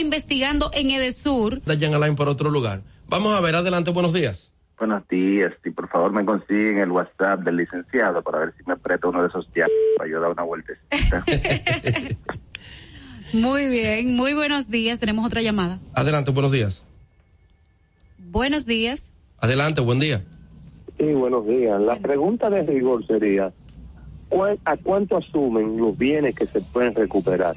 investigando en Edesur. Dayan Alain por otro lugar. Vamos a ver, adelante, buenos días. Buenos días, y por favor me consiguen el WhatsApp del licenciado para ver si me aprieta uno de esos días para ayudar a una vueltecita. muy bien, muy buenos días. Tenemos otra llamada. Adelante, buenos días. Buenos días. Adelante, buen día. Sí, buenos días. La pregunta de rigor sería, ¿a cuánto asumen los bienes que se pueden recuperar?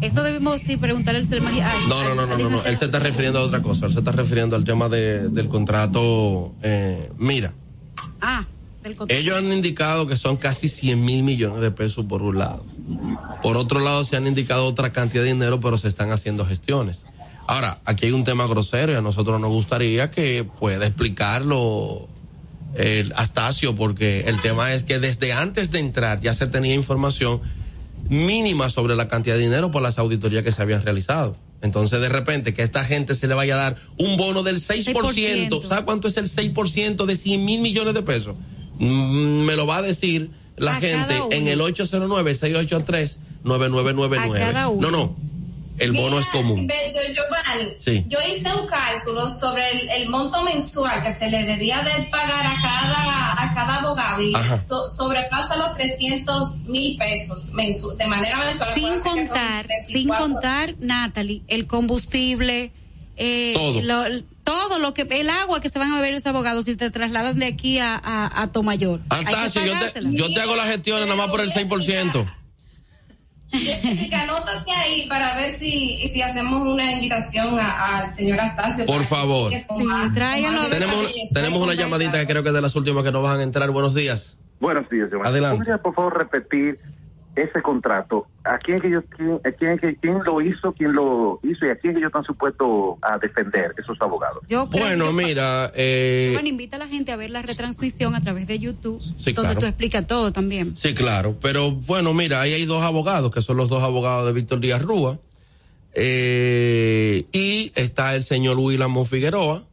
Eso debemos sí preguntarle al No, no, no, no, no, él se está refiriendo a otra cosa, él se está refiriendo al tema de, del contrato, eh, mira. Ah, del contrato. Ellos han indicado que son casi 100 mil millones de pesos por un lado. Por otro lado se han indicado otra cantidad de dinero, pero se están haciendo gestiones. Ahora, aquí hay un tema grosero y a nosotros nos gustaría que pueda explicarlo el Astacio, porque el tema es que desde antes de entrar ya se tenía información mínima sobre la cantidad de dinero por las auditorías que se habían realizado. Entonces, de repente, que a esta gente se le vaya a dar un bono del 6%, 6%. ¿sabe cuánto es el 6% de 100 mil millones de pesos? Mm, me lo va a decir la gente en el 809-683-9999. No, no, el bono es común. Yo hice un cálculo sobre el, monto mensual que se le debía de pagar a cada, a cada abogado y sobrepasa los 300 mil pesos de manera mensual. Sin contar, sin contar, Natalie, el combustible, eh, todo. todo lo que, el agua que se van a beber esos abogados si te trasladan de aquí a, a, a Tomayor. Antasio, yo te, yo te hago las gestiones nada más por el 6%. Anótate ahí para ver si, si hacemos una invitación al señor Astacio. Por favor. tenemos, tenemos una llamadita que creo que es de las últimas que nos van a entrar. Buenos días. Buenos días, Adelante. ¿Podría, por favor, repetir ese contrato, ¿a quién que yo, quién, quién, quién lo hizo, quién lo hizo y a quién que ellos están supuestos a defender esos abogados? bueno, mira, eh, bueno, invita a la gente a ver la retransmisión a través de YouTube, donde tú explicas todo también. Sí, claro, pero bueno, mira, ahí hay dos abogados, que son los dos abogados de Víctor Díaz Rúa, eh, y está el señor William Figueroa,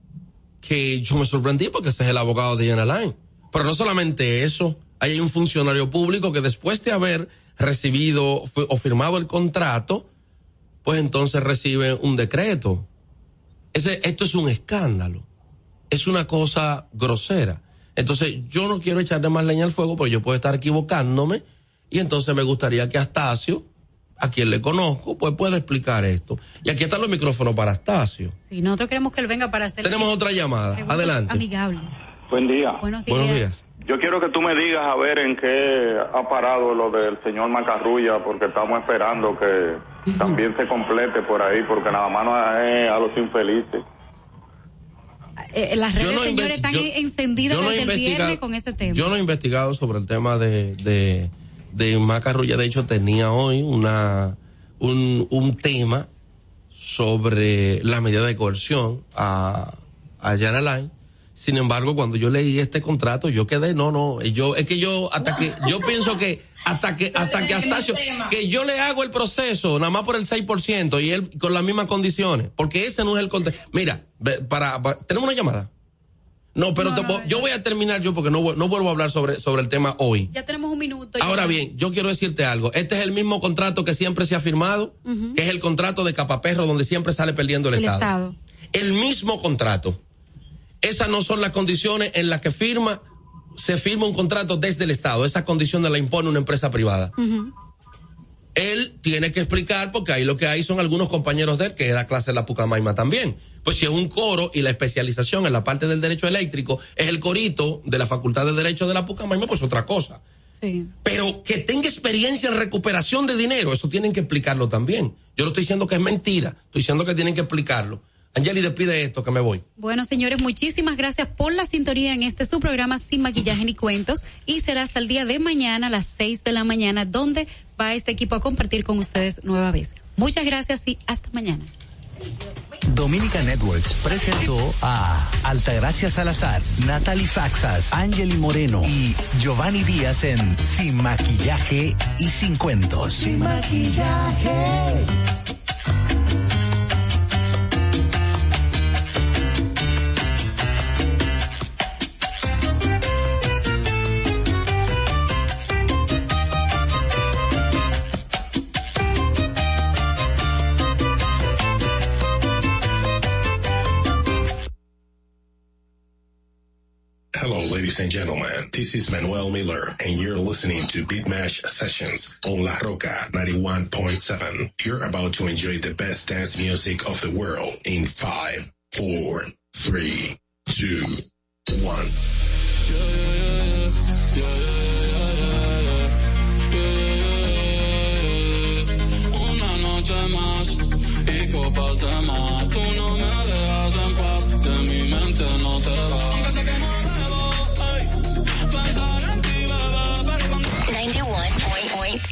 que yo me sorprendí porque ese es el abogado de Yana Line. Pero no solamente eso, hay un funcionario público que después de haber recibido o firmado el contrato, pues entonces recibe un decreto. Ese, esto es un escándalo. Es una cosa grosera. Entonces, yo no quiero echarle más leña al fuego porque yo puedo estar equivocándome y entonces me gustaría que Astacio, a quien le conozco, pues pueda explicar esto. Y aquí están los micrófonos para Astacio. Sí, nosotros queremos que él venga para hacer... Tenemos otra llamada. Adelante. Amigables. Buen día. Buenos días. Buenos días. Yo quiero que tú me digas a ver en qué ha parado lo del señor Macarrulla, porque estamos esperando que también se complete por ahí, porque nada más no es a los infelices. Eh, eh, las redes, señores, están encendidas desde el viernes con ese tema. Yo no he investigado sobre el tema de, de, de Macarrulla. De hecho, tenía hoy una un, un tema sobre la medida de coerción a, a Jan Alain sin embargo, cuando yo leí este contrato, yo quedé, no, no, yo, es que yo, hasta que, yo pienso que, hasta que, hasta que Astacio, que yo le hago el proceso, nada más por el 6%, y él con las mismas condiciones, porque ese no es el contrato. Mira, para, tenemos una llamada. No, pero yo voy a terminar yo porque no, no vuelvo a hablar sobre, sobre el tema hoy. Ya tenemos un minuto. Ahora bien, yo quiero decirte algo. Este es el mismo contrato que siempre se ha firmado, que es el contrato de Capaperro, donde siempre sale perdiendo el, Estado. El mismo contrato. Esas no son las condiciones en las que firma, se firma un contrato desde el Estado. Esas condiciones la impone una empresa privada. Él tiene que explicar, porque ahí lo que hay son algunos compañeros de él que da clase en la Pucamaima también. Pues si es un coro y la especialización en la parte del derecho eléctrico es el corito de la Facultad de Derecho de la Pucamaima, pues otra cosa. Pero que tenga experiencia en recuperación de dinero, eso tienen que explicarlo también. Yo no estoy diciendo que es mentira, estoy diciendo que tienen que explicarlo. Angeli, despide esto que me voy. Bueno, señores, muchísimas gracias por la sintonía en este su programa Sin Maquillaje ni Cuentos y será hasta el día de mañana a las seis de la mañana donde va este equipo a compartir con ustedes nueva vez. Muchas gracias y hasta mañana. Dominica Networks presentó a Altagracia Salazar, Natalie Faxas, Angeli Moreno y Giovanni Díaz en Sin Maquillaje y Sin Cuentos. Sin Maquillaje. Ladies and gentlemen. This is Manuel Miller, and you're listening to Beatmash Sessions on La Rocka 91.7. You're about to enjoy the best dance music of the world in five, four, three, two, one. Una noche más y copas de más. Tú no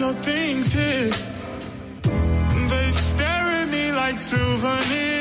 your things here. They stare at me like souvenirs.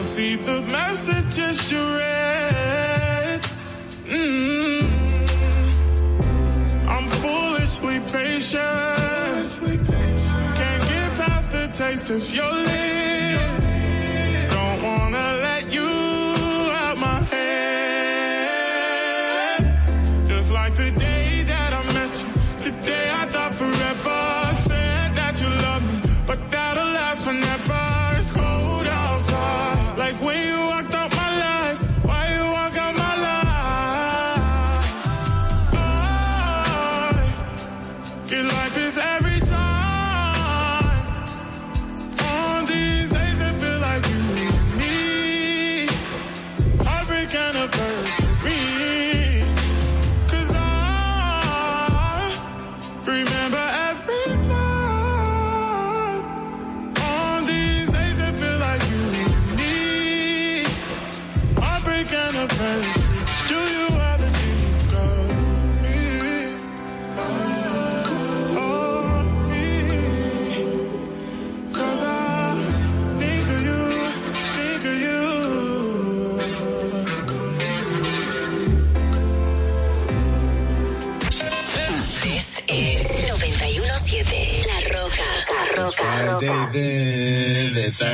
don't see the messages you read. Mm. I'm foolishly patient. Can't get past the taste of your lips.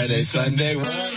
Saturday, Sunday.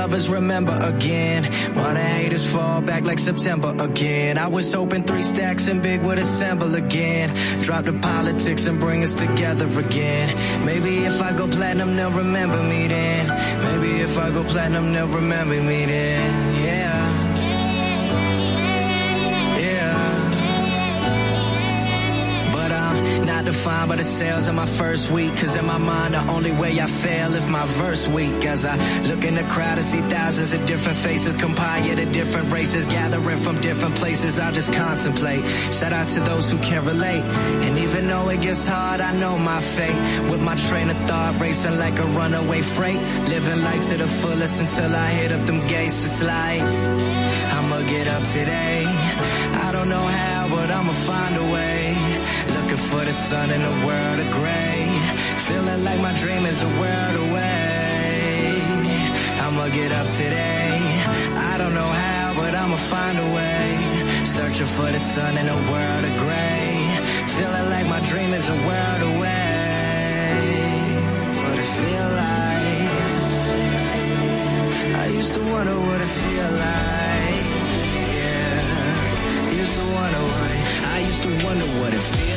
lovers remember again. While the haters fall back like September again. I was hoping three stacks and big would assemble again. Drop the politics and bring us together again. Maybe if I go platinum, they'll remember me then. Maybe if I go platinum, they'll remember me then. Yeah. defined by the sales of my first week. Cause in my mind, the only way I fail if my verse week. As I look in the crowd, I see thousands of different faces compiled of different races, gathering from different places. I just contemplate. Shout out to those who can relate. And even though it gets hard, I know my fate. With my train of thought racing like a runaway freight. Living life to the fullest until I hit up them gates. It's like, I'ma get up today. I don't know how, but I'ma find a way. Looking for the sun in a world of gray. Feeling like my dream is a world away. I'ma get up today. I don't know how, but I'ma find a way. Searching for the sun in a world of gray. Feeling like my dream is a world away. What it feel like? I used to wonder what it feel like. Yeah. Used to wonder what I used to wonder what it feel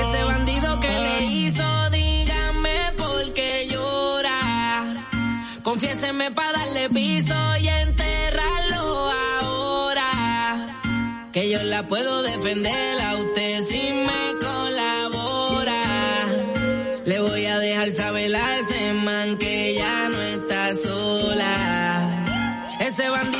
Ese bandido que le hizo, díganme por qué llora. Confiéseme para darle piso y enterrarlo ahora. Que yo la puedo defender a usted si me colabora. Le voy a dejar saber a ese man que ya no está sola. Ese bandido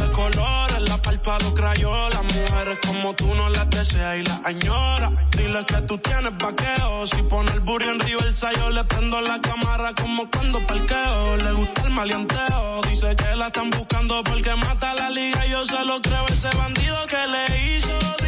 de colores, la palpa los crayolas. Mujeres como tú no las deseas y las añoras. Dile que tú tienes vaqueo. Si pone el burro en reversa, yo le prendo la cámara como cuando parqueo. Le gusta el maleanteo. Dice que la están buscando porque mata la liga. Yo se lo creo, ese bandido que le hizo.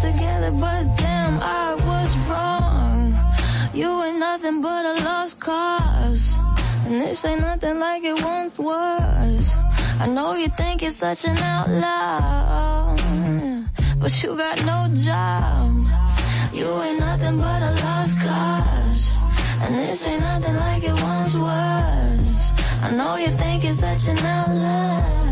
together, but damn, I was wrong. You ain't nothing but a lost cause. And this ain't nothing like it once was. I know you think it's such an outlaw, but you got no job. You ain't nothing but a lost cause. And this ain't nothing like it once was. I know you think it's such an outlaw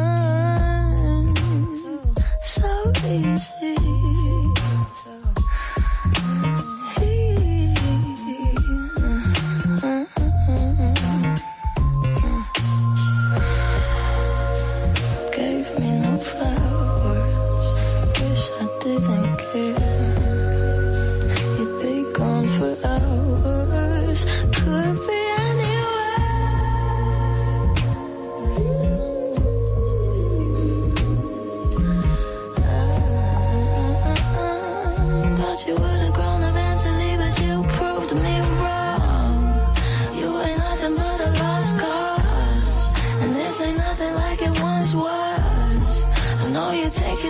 so easy.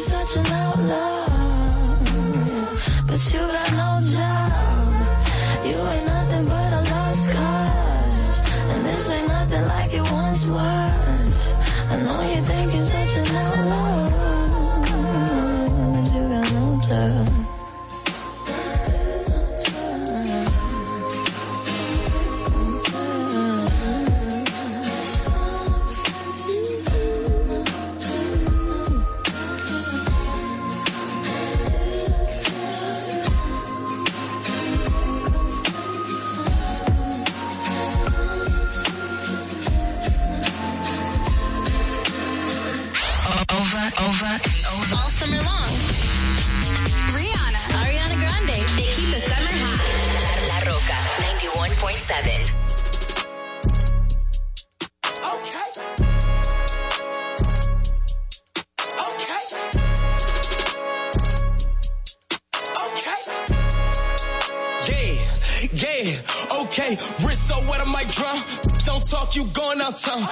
Such an outlaw. But you got Over, over, over. All summer long. Rihanna, Ariana Grande, they keep the summer hot. La Rocka, 91.7. Yeah, yeah, okay. Wrist so wet, I might drown. Don't talk, you going out town.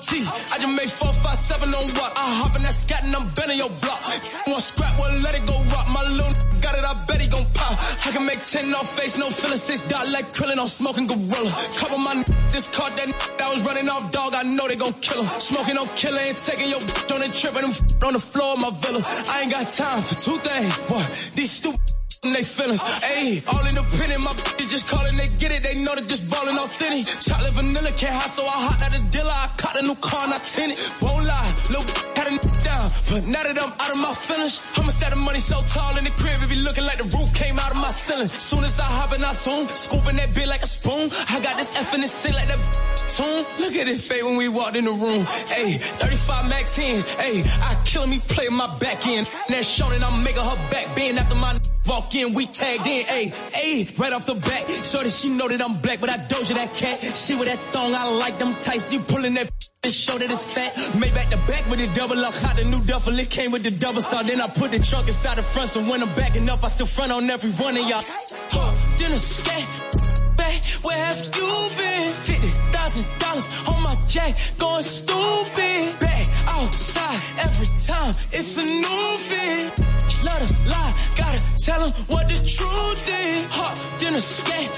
OT. I just made four, five, seven on what? I hop in that scat and I'm bending your block. Want scrap, well let it go rock. My little got it, I bet he gon' pop. I can make ten off face, no feeling six dot like krillin on smoking gorilla. Couple my just caught that that was running off dog. I know they gon' kill him. Smoking no killer, ain't taking your on the trip and them on the floor of my villa. I ain't got time for two things. What? These stupid and they feelings. Ayy, all independent, my bitches just calling, they get it, they know they just ballin' authentic. Chocolate vanilla can't hot, so I hot out the dealer. I caught a new car and I it. Won't lie, little down, but now that I'm out of my feelings, I'ma stack the money so tall in the crib, it be looking like the roof came out of my ceiling. Soon as I hop in, I soon, scooping that bit like a spoon. I got this F in the like that tune. Look at it fade when we walked in the room. Hey, 35 Mac 10s, Hey, I kill me, play my back end. That shown and I'm making her back bend after my walk in, we tagged in, ayy, ayy, right off the back. So that she know that I'm black, but I doja that cat. She with that thong, I like them tights, you pulling that show that it's fat. Made back the back with a double up. Hot the new duffel, it came with the double star. Then I put the trunk inside the front, so when I'm backing up, I still front on every one of y'all. Talk, dinner, scat, back, where have you been? Fifty thousand dollars on my jack, going stupid. Back outside every time, it's a new fit. Love lie, gotta tell what the truth is. Hot dinner, scat,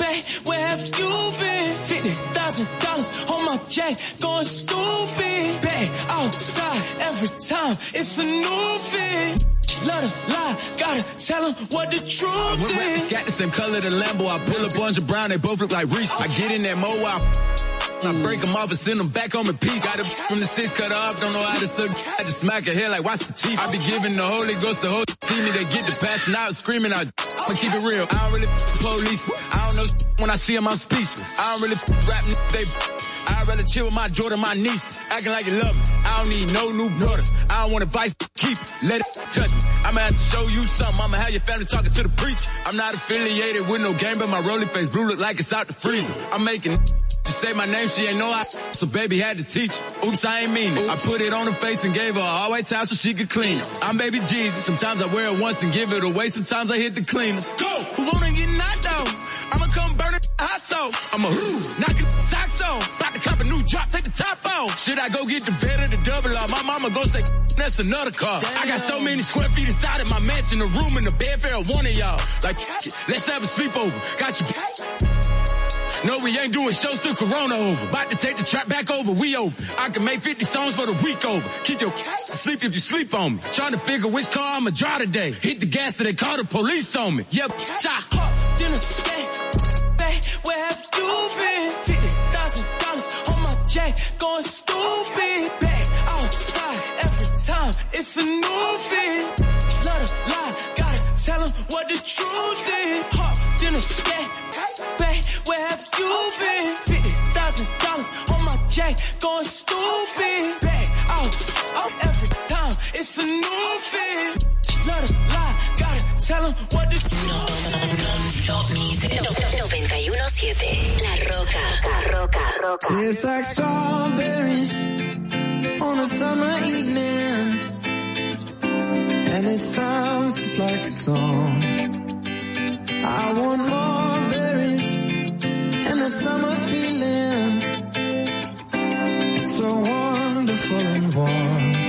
back, where have you been? Fifty thousand dollars on my jack, going stupid. Back outside every time, it's a new fit. Love to lie, gotta tell tell 'em what the truth When is. got the same color, the Lambo, I pull up bunch of brown, they both look like Reese. I get in that mo, I break them off and send them back home in peace. Got it from the six cut off, don't know how to suck. I just smack her head like watch the teeth. I be giving the Holy Ghost the whole see me, they get the passing out, screaming out. I'ma keep it real. I don't really police. When I see them, I'm speechless. I don't really rap, they. I'd rather chill with my daughter, my niece. Acting like you love me. I don't need no new brother. I don't want advice, keep it. Let it touch me. I'ma have to show you something. I'ma have your family talking to the preacher. I'm not affiliated with no game, but my rolling face blue look like it's out the freezer. I'm making to say my name, she ain't know I, so baby had to teach. Oops, I ain't mean it. I put it on her face and gave her a all white towel so she could clean it. I'm baby Jesus. Sometimes I wear it once and give it away. Sometimes I hit the cleaners. Go! Who wanna get knocked out? Come burn it hot sauce. I'ma knock it socks off. About to cop a new drop, take the top off. Should I go get the bed or the double R? My mama go say, that's another car. I got so many square feet inside of my mansion, the room and the bed for one of y'all. Like, let's have a sleepover. Got you. No, we ain't doing shows till Corona over. About to take the trap back over, we open. I can make 50 songs for the week over. Keep your sleep if you sleep on me. Trying to figure which car I'ma drive today. Hit the gas so they call the police on me. Yep, shot. Hot dinner, scat, back, been? Fifty thousand dollars on my jack, going stupid. Back outside every time, it's a new fit. Love to lie, gotta tell 'em what the truth is. Hot dinner, scat, back, where have you been? Fifty thousand dollars on my jack, going stupid. Back outside every time, it's a new fit. Love to lie, gotta tell 'em what the Top Music 917 La Rocka. La Rocka. Rocka. Tastes like strawberries on a summer evening. And it sounds just like a song. I want more berries and that summer feeling. It's so wonderful and warm.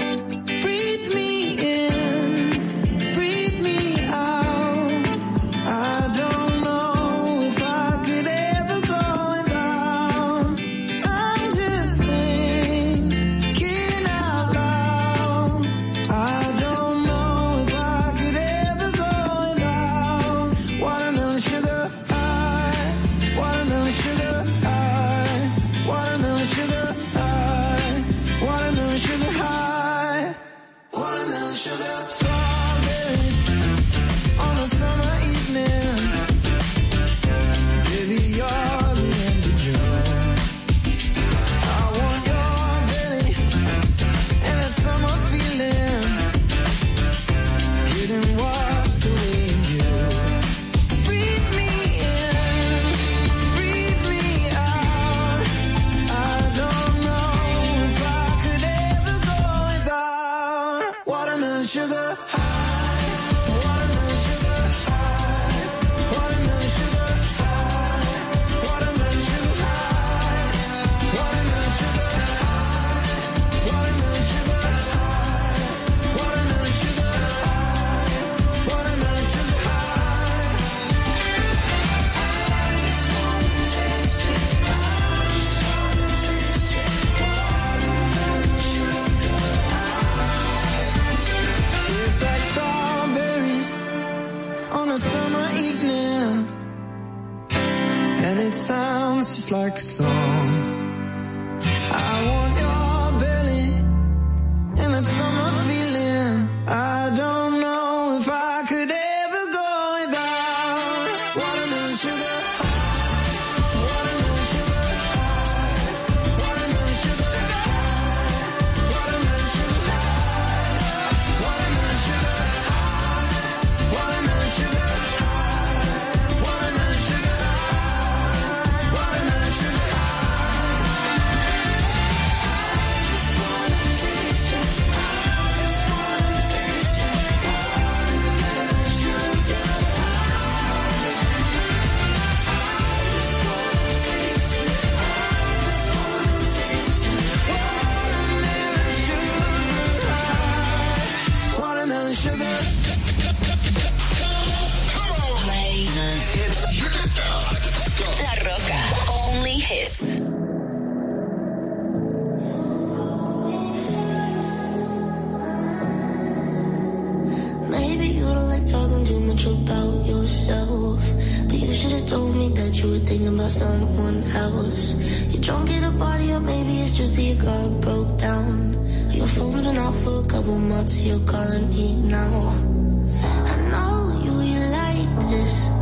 La Rocka. Only hits. Maybe you don't like talking too much about yourself. But you should have told me that you were thinking about someone else. You're drunk at a party, or maybe it's just that your car broke down. You're falling off for a couple months, you're calling me now. I know you, you like this.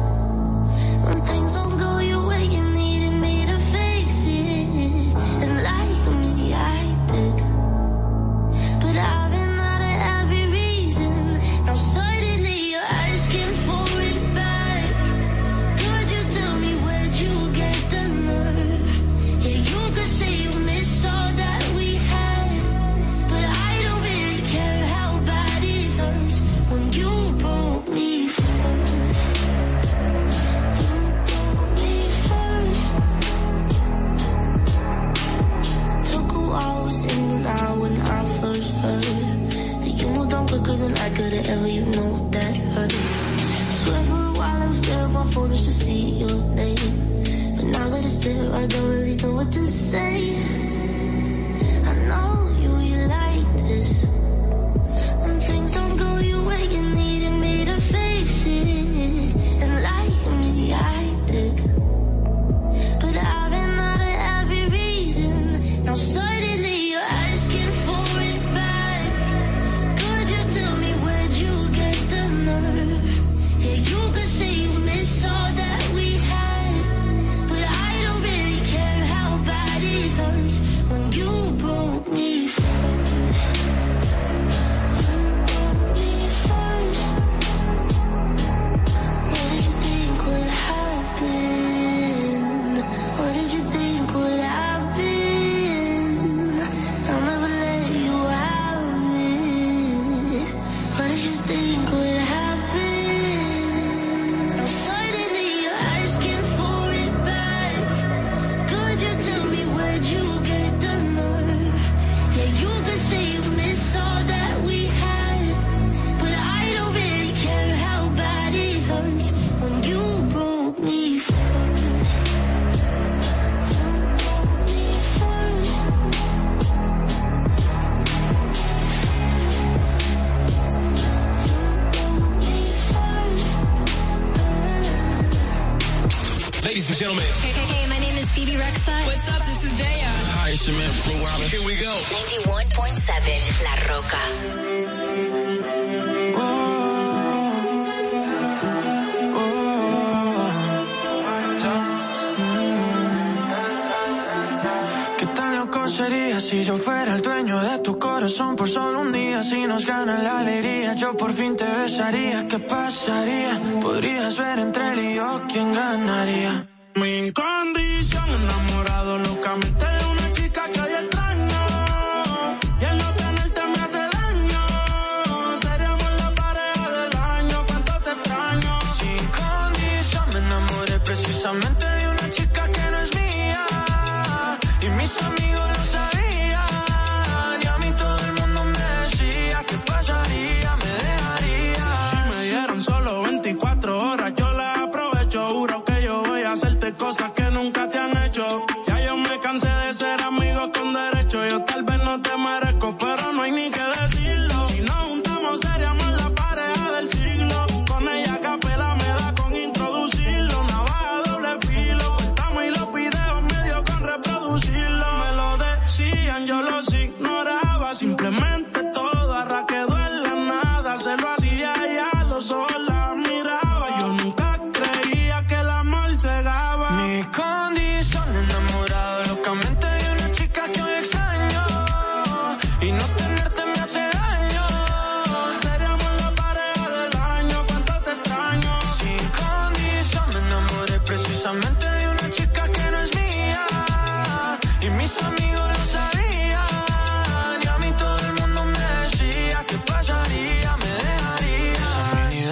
tu corazón por solo un día si nos gana la alegría. Yo por fin te besaría, ¿qué pasaría? Podrías ver entre él y yo quién ganaría. Me encanta.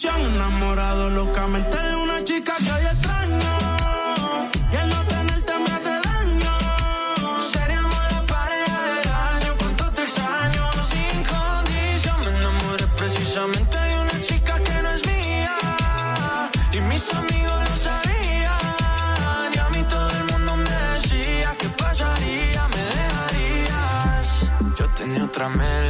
condición enamorado locamente de una chica que hoy extraño. Y el no tenerte me hace daño. Seríamos la pareja del año. Cuánto te extraño. Sin condición me enamoré precisamente de una chica que no es mía. Y mis amigos lo sabían. Y a mí todo el mundo me decía que pasaría, me dejarías. Yo tenía otra que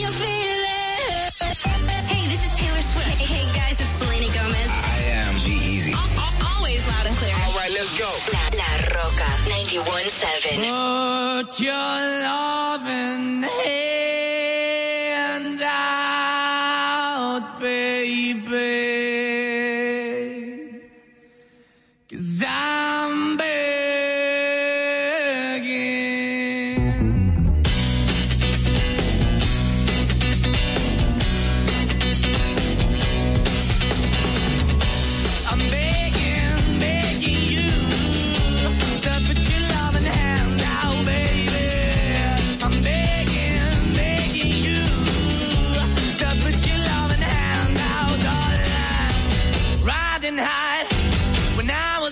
La, La Roca 91.7. Put your loving hand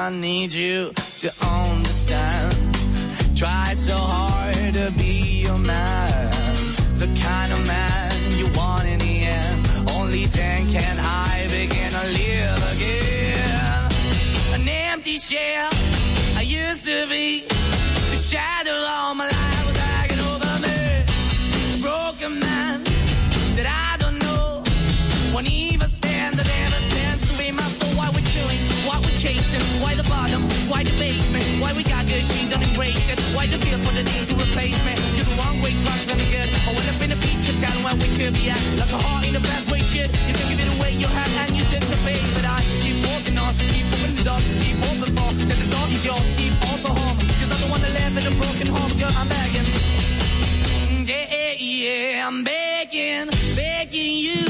I need you to understand. Try so hard to be don't? Why the feel for the need to replace me? You're the wrong way, trying to good. I went up in a feature town where we could be at. Like a heart in a bad way, shit. You can give it away, you have, and you take the bait. But I keep walking on, keep moving the door, keep open for. That the dog is yours, keep also home. Cause I don't wanna live in a broken home, girl, I'm begging. Yeah, yeah, yeah, I'm begging, begging you.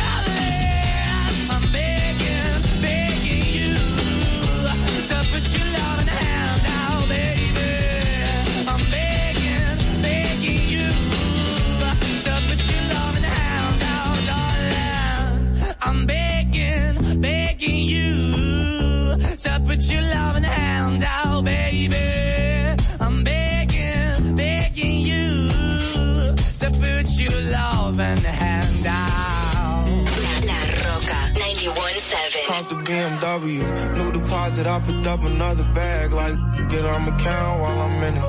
Deposit, I picked up another bag, like get on my account while I'm in it.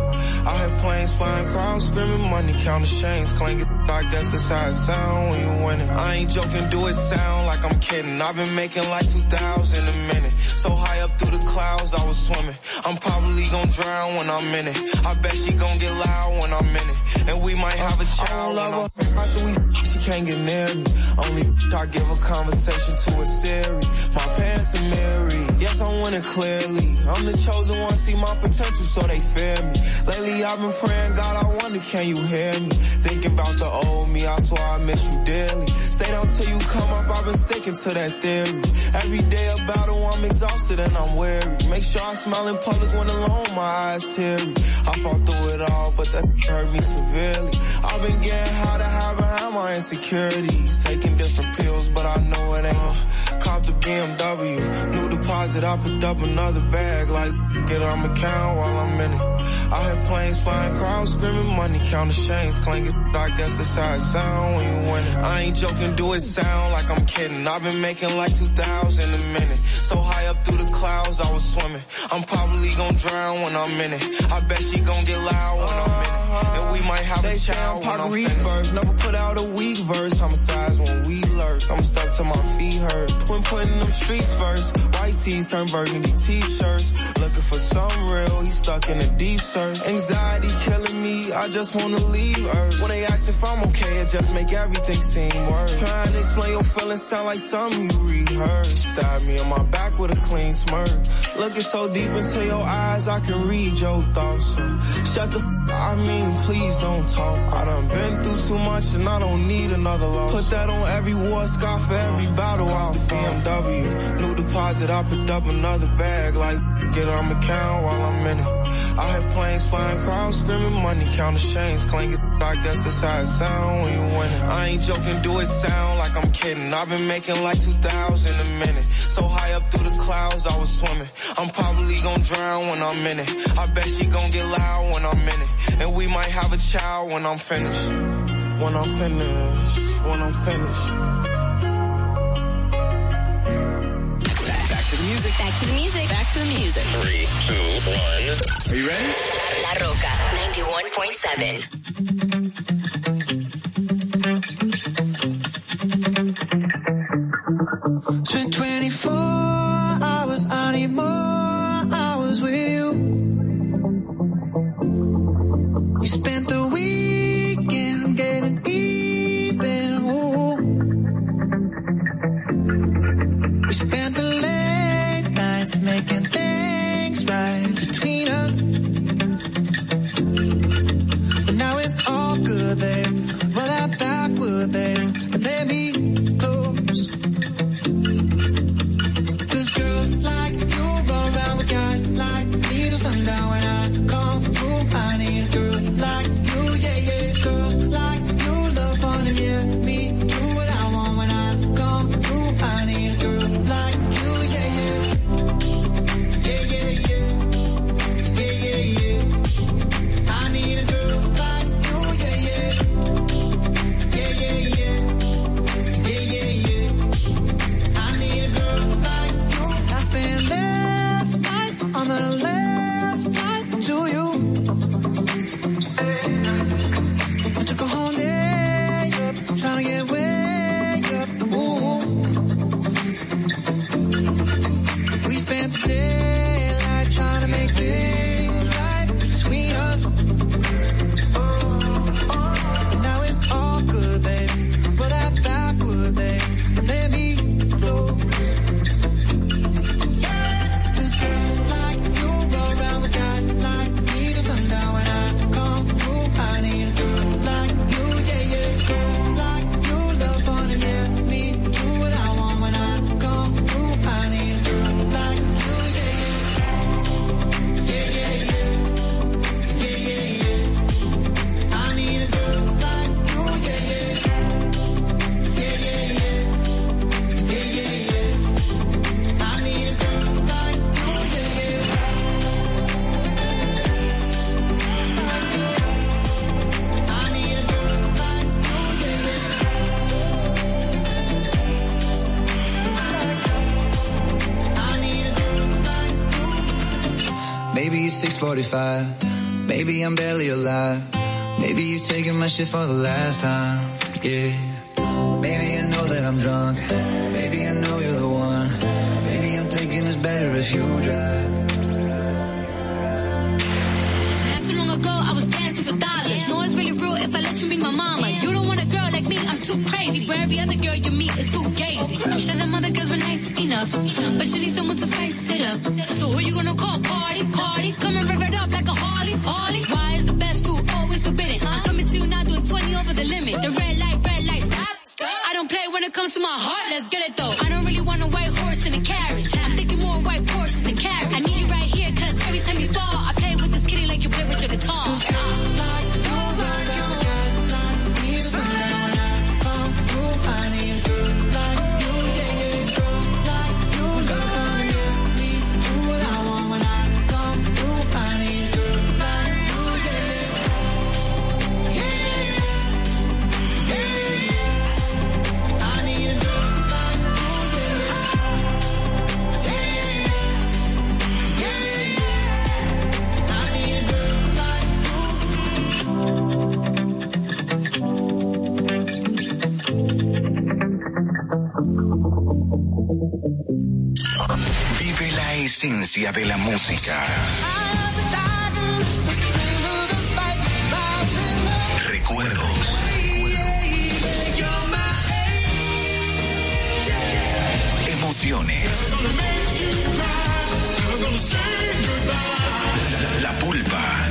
I had planes flying, crowds screaming, money counting chains, clanking. I guess that's how it sound when you win it. I ain't joking, do it sound like I'm kidding. I've been making like 2,000 a minute. So high up through the clouds, I was swimming. I'm probably gonna drown when I'm in it. I bet she gonna get loud when I'm in it. And we might have a child After we, she can't get near me. Only I give a conversation to a Siri. My pants are mirrored. Yes, I'm winning clearly. I'm the chosen one, see my potential, so they fear me. Lately I've been praying, God, I wonder, can you hear me? Thinking about the old me, I swear I miss you dearly. Stay down till you come up, I've been sticking to that theory. Every day a battle, I'm exhausted and I'm weary. Make sure I smile in public when alone, my eyes teary. I fought through it all, but that hurt me severely. I've been getting high to hide behind my insecurities. Taking different pills, but I know it ain't. Cop the BMW, new deposit, I picked up another bag. Like, get on my count while I'm in it. I hear planes flying, crowds screaming, money counting chains clanking. I guess that's how it sound when you win it. I ain't joking, do it sound like I'm kidding. I've been making like 2,000 a minute. So high up through the clouds, I was swimming. I'm probably gonna drown when I'm in it. I bet she gonna get loud when I'm in it. And we might have a child when I'm finished. Never put out a weak verse. Homicides when we lurk. I'm stuck to my feet hurt. When putting them streets first. White tees turn burgundy t-shirts. Looking for some real. He's stuck in a deep search. Anxiety killing me. I just wanna leave Earth. When they ask if I'm okay, it just make everything seem worse. Trying to explain your feelings sound like something you rehearsed. Stab me on my back with a clean smirk. Looking so deep into your eyes, I can read your thoughts. Shut the f- I mean, please don't talk. I done been through too much and I don't need another loss. Put that on every war scar for every battle fought. BMW, new deposit, I picked up another bag. Like, get on my count while I'm in it. I had planes flying, crowds screaming, money counting chains clanking. I guess that's how it sound when you win it. I ain't joking, do it sound like I'm kidding. I've been making like 2,000 a minute. So high up through the clouds, I was swimming. I'm probably gonna drown when I'm in it. I bet she gonna get loud when I'm in it. And we might have a child when I'm finished. When I'm finished. When I'm finished. Back to the music. Back to the music. Three, two, one. Are you ready? La Rocka 91.7. Spent 24 hours, I need more making things right 645. Maybe I'm barely alive. Maybe you taking my shit for the last time. Esencia de la música. Recuerdos. Emociones. La pulpa,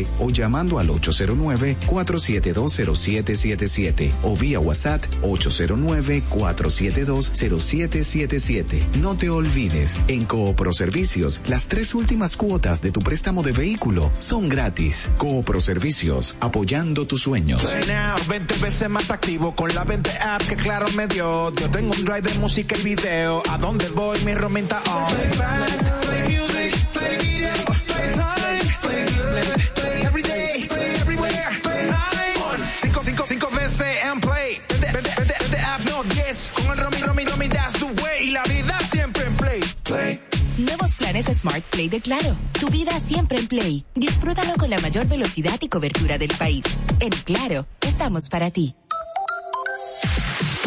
o llamando al 809-4720777 o vía WhatsApp 809-4720777. No te olvides, en Coopro Servicios, las tres últimas cuotas de tu préstamo de vehículo son gratis. Coopro Servicios, apoyando tus sueños. Play now, 20 veces más activo con la 20 app que claro me dio. Yo tengo un drive de música y video. A donde voy mi on. 5, 5, 5 veces and play. Vete, vete, vete, vete, app no 10. Con el Romy, Romy, Romy, that's the way. Y la vida siempre en play. Play. Nuevos planes Smart Play de Claro. Tu vida siempre en Play. Disfrútalo con la mayor velocidad y cobertura del país. En Claro, estamos para ti.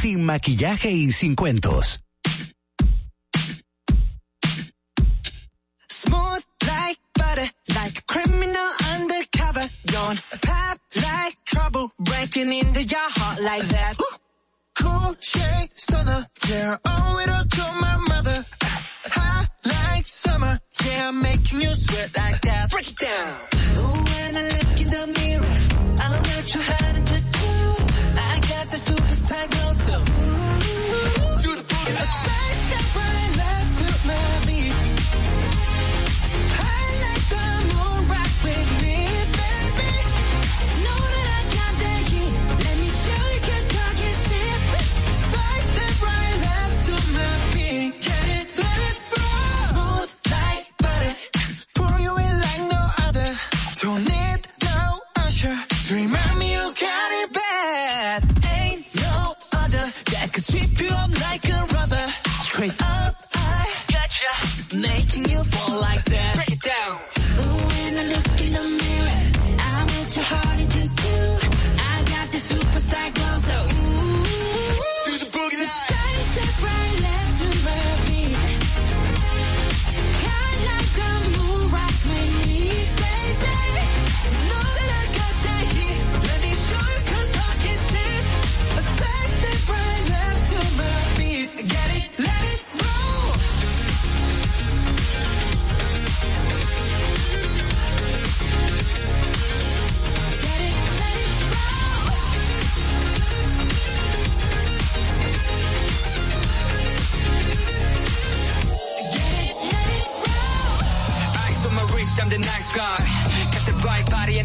Sin maquillaje y sin cuentos. Smooth like butter, like a criminal undercover. Don't pop like trouble, breaking into your heart like that. Cool shade stunner, yeah, owe it all to my mother. Hot like summer, yeah, making you sweat like that. Break it down.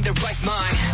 The right mind.